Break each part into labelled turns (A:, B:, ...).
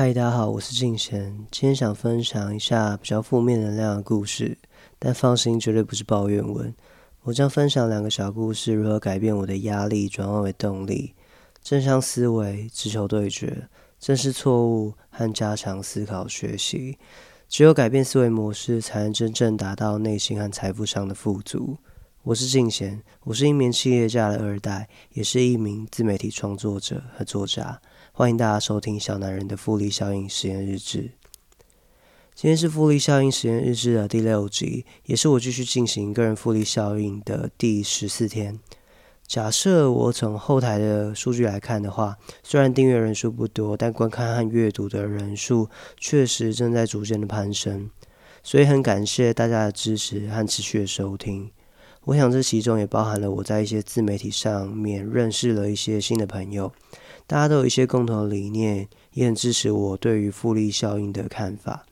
A: 嗨，大家好，我是静贤。今天想分享一下比较负面能量的故事，但放心，绝对不是抱怨文。我将分享两个小故事，如何改变我的压力，转换为动力。正向思维，直球对决，正视错误和加强思考学习。只有改变思维模式，才能真正达到内心和财富上的富足。我是静贤，我是一名企业家的二代，也是一名自媒体创作者和作家。欢迎大家收听《小男人的复利效应实验日志》。今天是复利效应实验日志的第六集，也是我继续进行个人复利效应的第十四天。假设我从后台的数据来看的话，虽然订阅人数不多，但观看和阅读的人数确实正在逐渐的攀升，所以很感谢大家的支持和持续的收听。我想这其中也包含了我在一些自媒体上面认识了一些新的朋友。大家都有一些共同的理念，也很支持我对于复利效应的看法，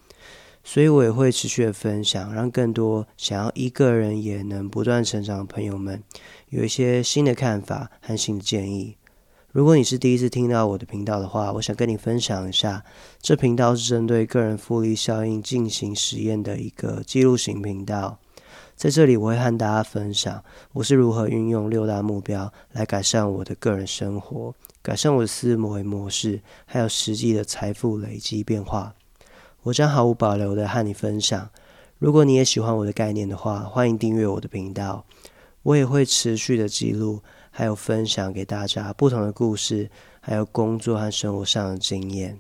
A: 所以我也会持续的分享，让更多想要一个人也能不断成长的朋友们有一些新的看法和新的建议。如果你是第一次听到我的频道的话，我想跟你分享一下，这频道是针对个人复利效应进行实验的一个记录型频道。在这里，我会和大家分享我是如何运用六大目标来改善我的个人生活，改善我的思维模式，还有实际的财富累积变化。我将毫无保留的和你分享。如果你也喜欢我的概念的话，欢迎订阅我的频道。我也会持续的记录，还有分享给大家不同的故事，还有工作和生活上的经验。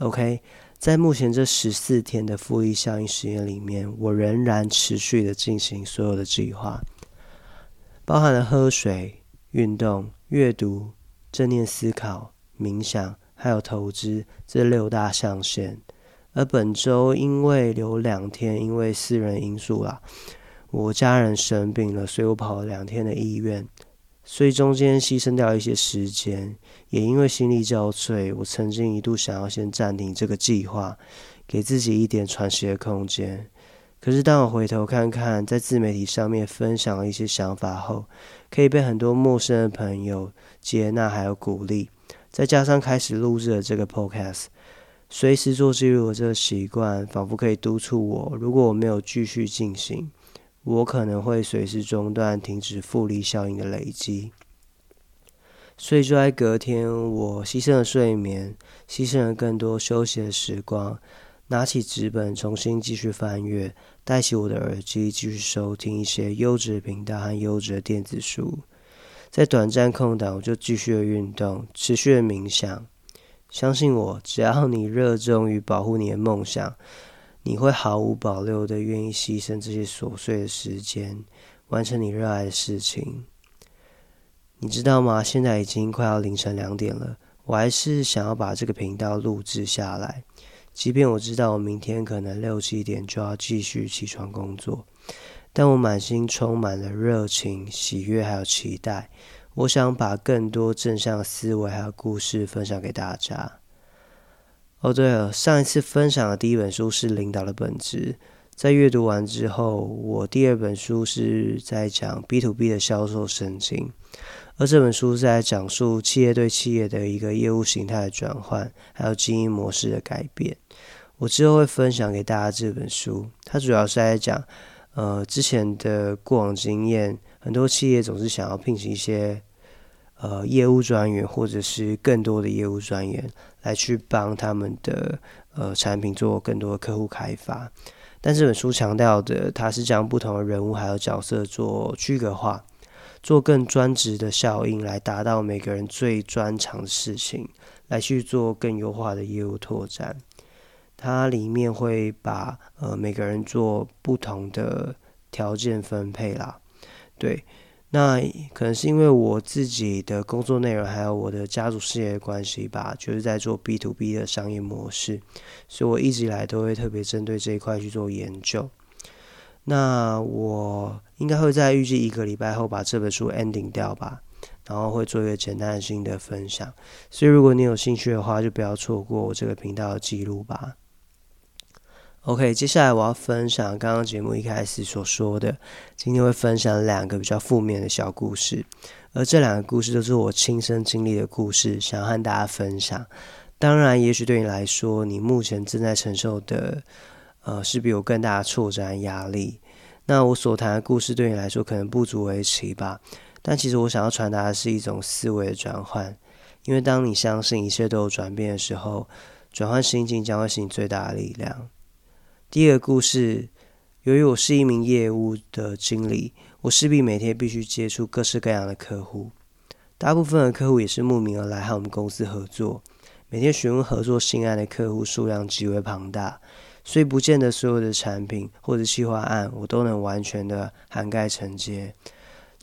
A: OK。在目前这十四天的复利效应实验里面，我仍然持续的进行所有的计划，包含了喝水、运动、阅读、正念思考、冥想，还有投资这六大象限。而本周因为有两天因为私人因素啦，我家人生病了，所以我跑了两天的医院。所以中间牺牲掉一些时间，也因为心力交瘁，我曾经一度想要先暂停这个计划，给自己一点喘息的空间。可是当我回头看看在自媒体上面分享了一些想法后，可以被很多陌生的朋友接纳还有鼓励，再加上开始录制了这个 podcast，随时做记录的这个习惯，仿佛可以督促我，如果我没有继续进行。我可能会随时中断、停止复利效应的累积，所以就在隔天，我牺牲了睡眠，牺牲了更多休息的时光，拿起纸本重新继续翻阅，戴起我的耳机继续收听一些优质的频道和优质的电子书。在短暂空档，我就继续的运动，持续的冥想。相信我，只要你热衷于保护你的梦想。你会毫无保留的愿意牺牲这些琐碎的时间，完成你热爱的事情。你知道吗？现在已经快要凌晨两点了，我还是想要把这个频道录制下来。即便我知道我明天可能六七点就要继续起床工作，但我满心充满了热情、喜悦还有期待。我想把更多正向思维还有故事分享给大家。哦，对了，上一次分享的第一本书是《领导的本质》。在阅读完之后，我第二本书是在讲 B to B 的销售神经，而这本书是在讲述企业对企业的一个业务形态的转换，还有经营模式的改变。我之后会分享给大家这本书，它主要是在讲，呃，之前的过往经验，很多企业总是想要聘请一些。呃，业务专员或者是更多的业务专员来去帮他们的呃产品做更多的客户开发，但这本书强调的，它是将不同的人物还有角色做区隔化，做更专职的效应，来达到每个人最专长的事情，来去做更优化的业务拓展。它里面会把呃每个人做不同的条件分配啦，对。那可能是因为我自己的工作内容，还有我的家族事业的关系吧，就是在做 B to B 的商业模式，所以我一直以来都会特别针对这一块去做研究。那我应该会在预计一个礼拜后把这本书 ending 掉吧，然后会做一个简单的新的分享。所以如果你有兴趣的话，就不要错过我这个频道的记录吧。OK，接下来我要分享刚刚节目一开始所说的，今天会分享两个比较负面的小故事，而这两个故事都是我亲身经历的故事，想要和大家分享。当然，也许对你来说，你目前正在承受的，呃，是比我更大的挫折和压力。那我所谈的故事对你来说可能不足为奇吧。但其实我想要传达的是一种思维的转换，因为当你相信一切都有转变的时候，转换心境将会是你最大的力量。第二个故事，由于我是一名业务的经理，我势必每天必须接触各式各样的客户。大部分的客户也是慕名而来和我们公司合作，每天询问合作新案的客户数量极为庞大，所以不见得所有的产品或者计划案我都能完全的涵盖承接。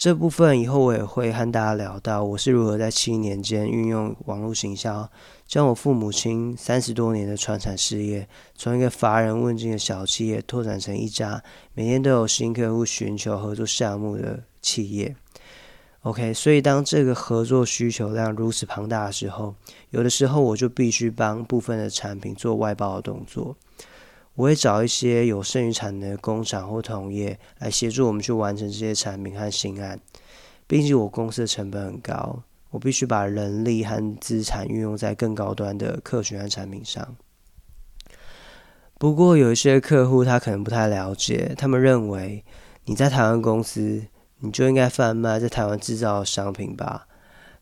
A: 这部分以后我也会和大家聊到，我是如何在七年间运用网络行销，将我父母亲三十多年的传产事业，从一个乏人问津的小企业，拓展成一家每天都有新客户寻求合作项目的企业。OK，所以当这个合作需求量如此庞大的时候，有的时候我就必须帮部分的产品做外包的动作。我会找一些有剩余产能的工厂或同业来协助我们去完成这些产品和新案。毕竟我公司的成本很高，我必须把人力和资产运用在更高端的客群和产品上。不过有一些客户他可能不太了解，他们认为你在台湾公司。你就应该贩卖在台湾制造的商品吧，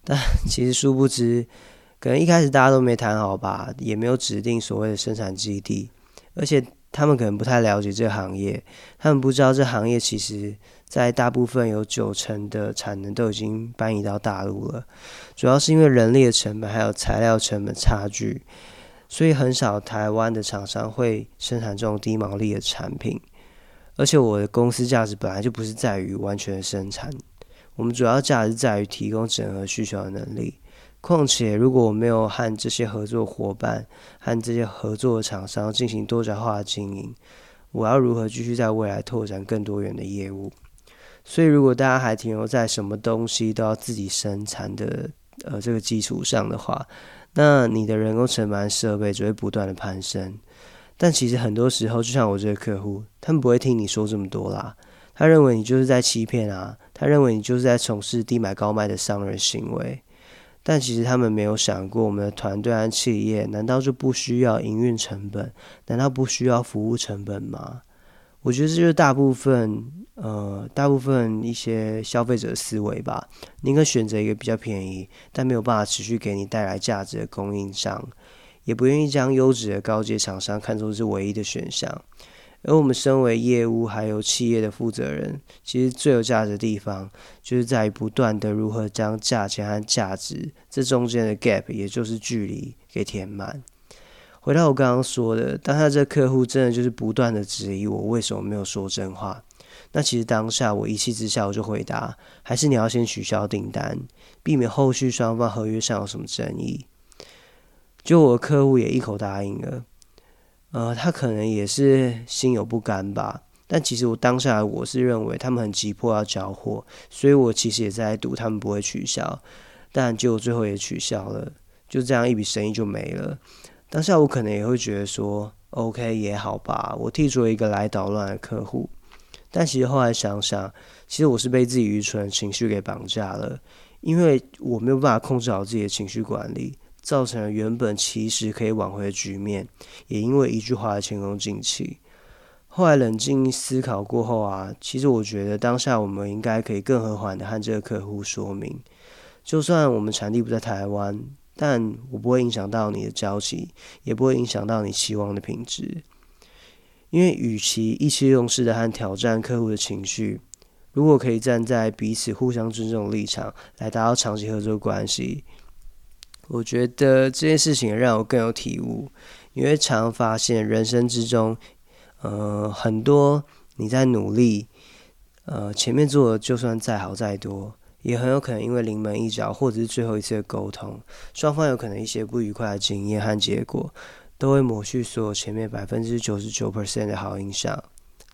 A: 但其实殊不知，可能一开始大家都没谈好吧，也没有指定所谓的生产基地，而且他们可能不太了解这个行业，他们不知道这行业其实在大部分有九成的产能都已经搬移到大陆了，主要是因为人力的成本还有材料成本差距，所以很少台湾的厂商会生产这种低毛利的产品。而且我的公司价值本来就不是在于完全生产，我们主要价值在于提供整合需求的能力。况且，如果我没有和这些合作伙伴、和这些合作厂商进行多角化的经营，我要如何继续在未来拓展更多元的业务？所以，如果大家还停留在什么东西都要自己生产的呃这个基础上的话，那你的人工成本设备只会不断的攀升。但其实很多时候，就像我这个客户，他们不会听你说这么多啦。他认为你就是在欺骗啊，他认为你就是在从事低买高卖的商人行为。但其实他们没有想过，我们的团队和企业难道就不需要营运成本？难道不需要服务成本吗？我觉得这就是大部分呃，大部分一些消费者的思维吧。宁可选择一个比较便宜，但没有办法持续给你带来价值的供应商。也不愿意将优质的高阶厂商看作是唯一的选项，而我们身为业务还有企业的负责人，其实最有价值的地方，就是在于不断的如何将价钱和价值这中间的 gap，也就是距离给填满。回到我刚刚说的，当他这客户真的就是不断的质疑我为什么没有说真话，那其实当下我一气之下我就回答，还是你要先取消订单，避免后续双方合约上有什么争议。就我的客户也一口答应了，呃，他可能也是心有不甘吧。但其实我当下我是认为他们很急迫要交货，所以我其实也在赌他们不会取消。但结果最后也取消了，就这样一笔生意就没了。当下我可能也会觉得说，OK 也好吧，我剔除了一个来捣乱的客户。但其实后来想想，其实我是被自己愚蠢的情绪给绑架了，因为我没有办法控制好自己的情绪管理。造成了原本其实可以挽回的局面，也因为一句话前功尽弃。后来冷静思考过后啊，其实我觉得当下我们应该可以更和缓的和这个客户说明，就算我们产地不在台湾，但我不会影响到你的交期，也不会影响到你期望的品质。因为与其意气用事的和挑战客户的情绪，如果可以站在彼此互相尊重的立场来达到长期合作关系。我觉得这件事情让我更有体悟，因为常发现人生之中，呃，很多你在努力，呃，前面做的就算再好再多，也很有可能因为临门一脚或者是最后一次的沟通，双方有可能一些不愉快的经验和结果，都会抹去所有前面百分之九十九 percent 的好印象。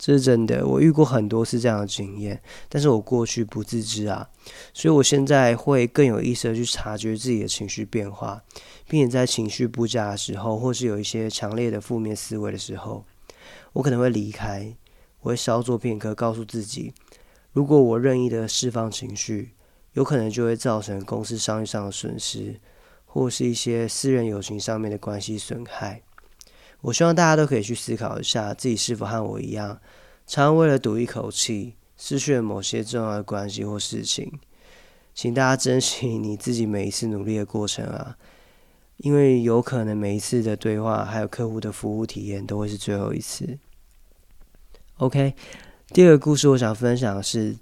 A: 这是真的，我遇过很多次这样的经验，但是我过去不自知啊，所以我现在会更有意识的去察觉自己的情绪变化，并且在情绪不佳的时候，或是有一些强烈的负面思维的时候，我可能会离开，我会稍作片刻，告诉自己，如果我任意的释放情绪，有可能就会造成公司商誉上的损失，或是一些私人友情上面的关系损害。我希望大家都可以去思考一下，自己是否和我一样，常为了赌一口气，失去了某些重要的关系或事情。请大家珍惜 你自己每一次努力的过程啊，因为有可能每一次的对话还有客户的服务体验都会是最后一次。OK，第二个故事我想分享的是，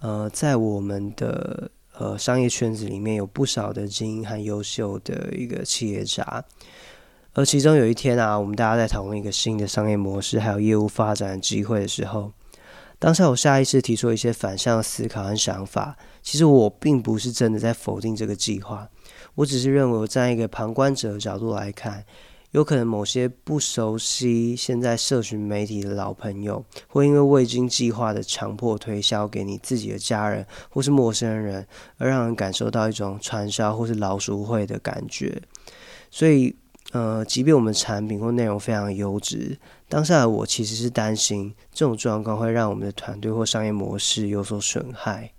A: 呃，在我们的呃商业圈子里面有不少的精英和优秀的一个企业家。而其中有一天啊，我们大家在讨论一个新的商业模式，还有业务发展机会的时候，当下我下意识提出一些反向思考和想法。其实我并不是真的在否定这个计划，我只是认为，我站一个旁观者的角度来看，有可能某些不熟悉现在社群媒体的老朋友，会因为未经计划的强迫推销给你自己的家人或是陌生人，而让人感受到一种传销或是老鼠会的感觉。所以。呃，即便我们产品或内容非常优质，当下的我其实是担心这种状况会让我们的团队或商业模式有所损害。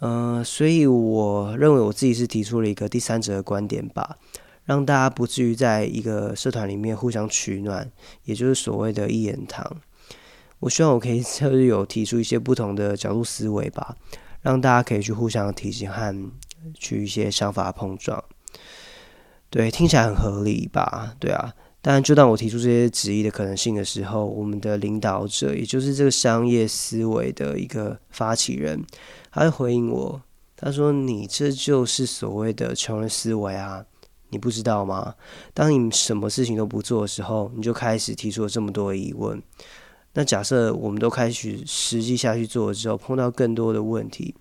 A: 呃，所以我认为我自己是提出了一个第三者的观点吧，让大家不至于在一个社团里面互相取暖，也就是所谓的一言堂。我希望我可以 就是有提出一些不同的角度思维吧，让大家可以去互相提醒和去一些想法碰撞。对，听起来很合理吧？对啊，但就当我提出这些质疑的可能性的时候，我们的领导者，也就是这个商业思维的一个发起人，他会回应我，他说：“你这就是所谓的穷人思维啊，你不知道吗？当你什么事情都不做的时候，你就开始提出了这么多疑问。那假设我们都开始实际下去做了之后，碰到更多的问题，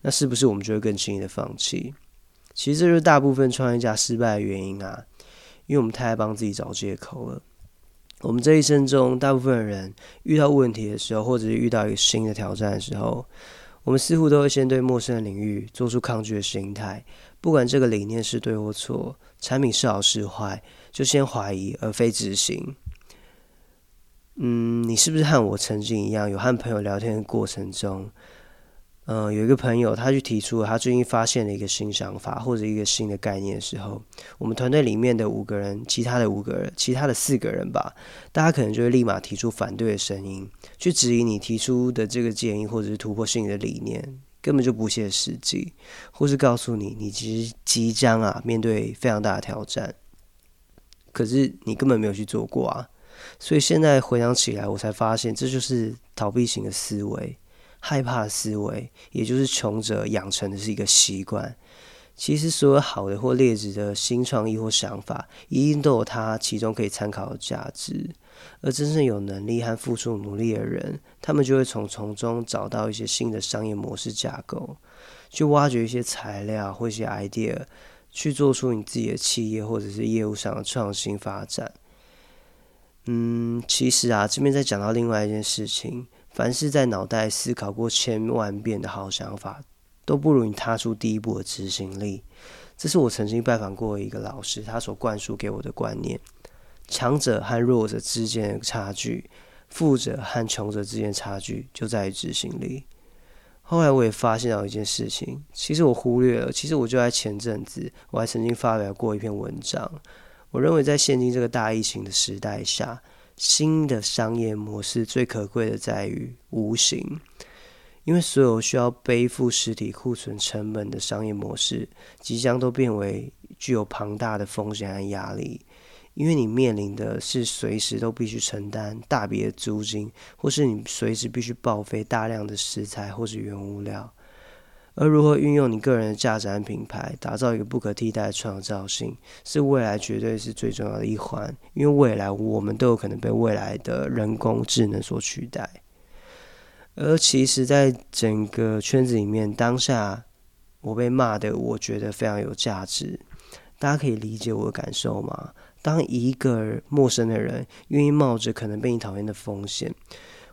A: 那是不是我们就会更轻易的放弃？”其实这就是大部分创业家失败的原因啊，因为我们太爱帮自己找借口了。我们这一生中，大部分人遇到问题的时候，或者是遇到一个新的挑战的时候，我们似乎都会先对陌生的领域做出抗拒的心态。不管这个理念是对或错，产品是好是坏，就先怀疑而非执行。嗯，你是不是和我曾经一样，有和朋友聊天的过程中？嗯，有一个朋友，他去提出了他最近发现了一个新想法或者一个新的概念的时候，我们团队里面的五个人，其他的五个人，其他的四个人吧，大家可能就会立马提出反对的声音，去质疑你提出的这个建议或者是突破性的理念根本就不切实际，或是告诉你你其实即将啊面对非常大的挑战，可是你根本没有去做过啊，所以现在回想起来，我才发现这就是逃避型的思维。害怕思维，也就是穷者养成的是一个习惯。其实，所有好的或劣质的新创意或想法，一定都有它其中可以参考的价值。而真正有能力和付出努力的人，他们就会从从中找到一些新的商业模式架构，去挖掘一些材料或一些 idea，去做出你自己的企业或者是业务上的创新发展。嗯，其实啊，这边在讲到另外一件事情。凡是在脑袋思考过千万遍的好想法，都不如你踏出第一步的执行力。这是我曾经拜访过一个老师，他所灌输给我的观念：强者和弱者之间的差距，富者和穷者之间差距就在于执行力。后来我也发现到一件事情，其实我忽略了。其实我就在前阵子，我还曾经发表过一篇文章。我认为在现今这个大疫情的时代下。新的商业模式最可贵的在于无形，因为所有需要背负实体库存成本的商业模式，即将都变为具有庞大的风险和压力，因为你面临的是随时都必须承担大笔的租金，或是你随时必须报废大量的食材或是原物料。而如何运用你个人的价值和品牌，打造一个不可替代的创造性，是未来绝对是最重要的一环。因为未来我们都有可能被未来的人工智能所取代。而其实，在整个圈子里面，当下我被骂的，我觉得非常有价值。大家可以理解我的感受吗？当一个陌生的人愿意冒着可能被你讨厌的风险，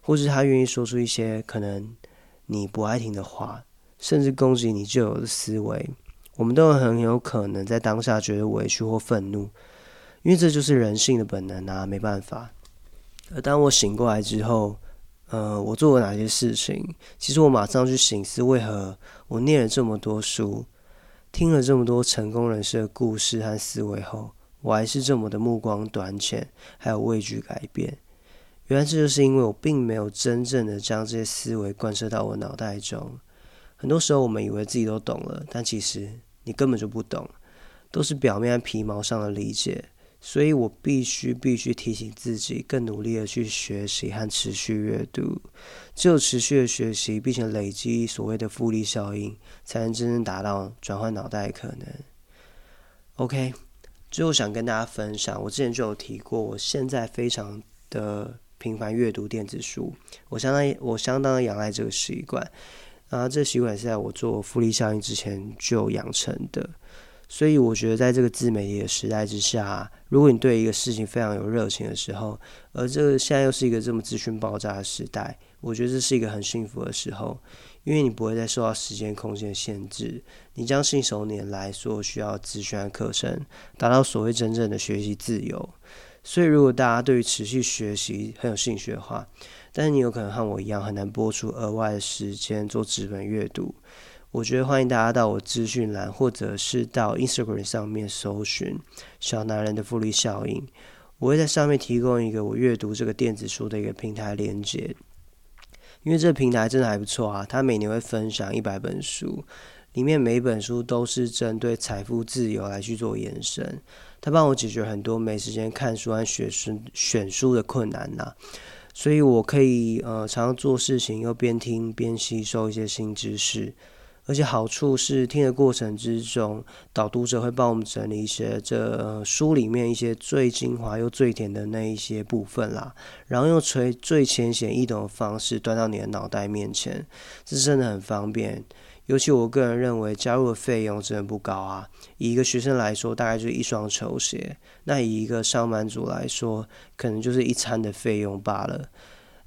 A: 或是他愿意说出一些可能你不爱听的话。甚至攻击你旧有的思维，我们都很有可能在当下觉得委屈或愤怒，因为这就是人性的本能啊，没办法。而当我醒过来之后，呃，我做了哪些事情？其实我马上去醒思，为何我念了这么多书，听了这么多成功人士的故事和思维后，我还是这么的目光短浅，还有畏惧改变。原来这就是因为我并没有真正的将这些思维贯彻到我脑袋中。很多时候，我们以为自己都懂了，但其实你根本就不懂，都是表面皮毛上的理解。所以我必须必须提醒自己，更努力的去学习和持续阅读。只有持续的学习，并且累积所谓的复利效应，才能真正达到转换脑袋的可能。OK，最后想跟大家分享，我之前就有提过，我现在非常的频繁阅读电子书，我相当我相当的仰赖这个习惯。啊，这习惯是在我做复利效应之前就养成的。所以我觉得，在这个自媒体的时代之下，如果你对一个事情非常有热情的时候，而这个现在又是一个这么资讯爆炸的时代，我觉得这是一个很幸福的时候，因为你不会再受到时间、空间的限制，你将信手拈来所有需要资讯的课程，达到所谓真正的学习自由。所以，如果大家对于持续学习很有兴趣的话，但是你有可能和我一样很难播出额外的时间做纸本阅读。我觉得欢迎大家到我资讯栏，或者是到 Instagram 上面搜寻“小男人的复利效应”。我会在上面提供一个我阅读这个电子书的一个平台连接，因为这个平台真的还不错啊！它每年会分享一百本书，里面每本书都是针对财富自由来去做延伸。它帮我解决很多没时间看书和学书选书的困难呐，所以我可以呃常常做事情又边听边吸收一些新知识。而且好处是，听的过程之中，导读者会帮我们整理一些这书里面一些最精华又最甜的那一些部分啦，然后用最最浅显易懂的方式端到你的脑袋面前，这真的很方便。尤其我个人认为，加入的费用真的不高啊，以一个学生来说，大概就是一双球鞋；那以一个上班族来说，可能就是一餐的费用罢了。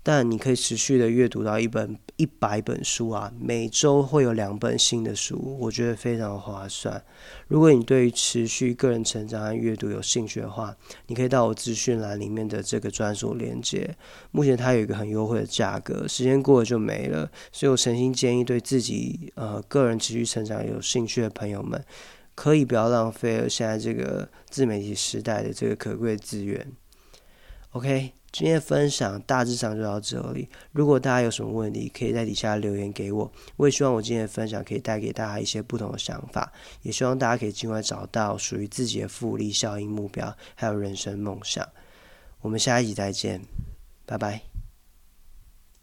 A: 但你可以持续的阅读到一本一百本书啊，每周会有两本新的书，我觉得非常划算。如果你对于持续个人成长和阅读有兴趣的话，你可以到我资讯栏里面的这个专属链接，目前它有一个很优惠的价格，时间过了就没了，所以我诚心建议对自己呃个人持续成长有兴趣的朋友们，可以不要浪费了现在这个自媒体时代的这个可贵资源。OK。今天的分享大致上就到这里。如果大家有什么问题，可以在底下留言给我。我也希望我今天的分享可以带给大家一些不同的想法，也希望大家可以尽快找到属于自己的复利效应目标，还有人生梦想。我们下一集再见，拜拜。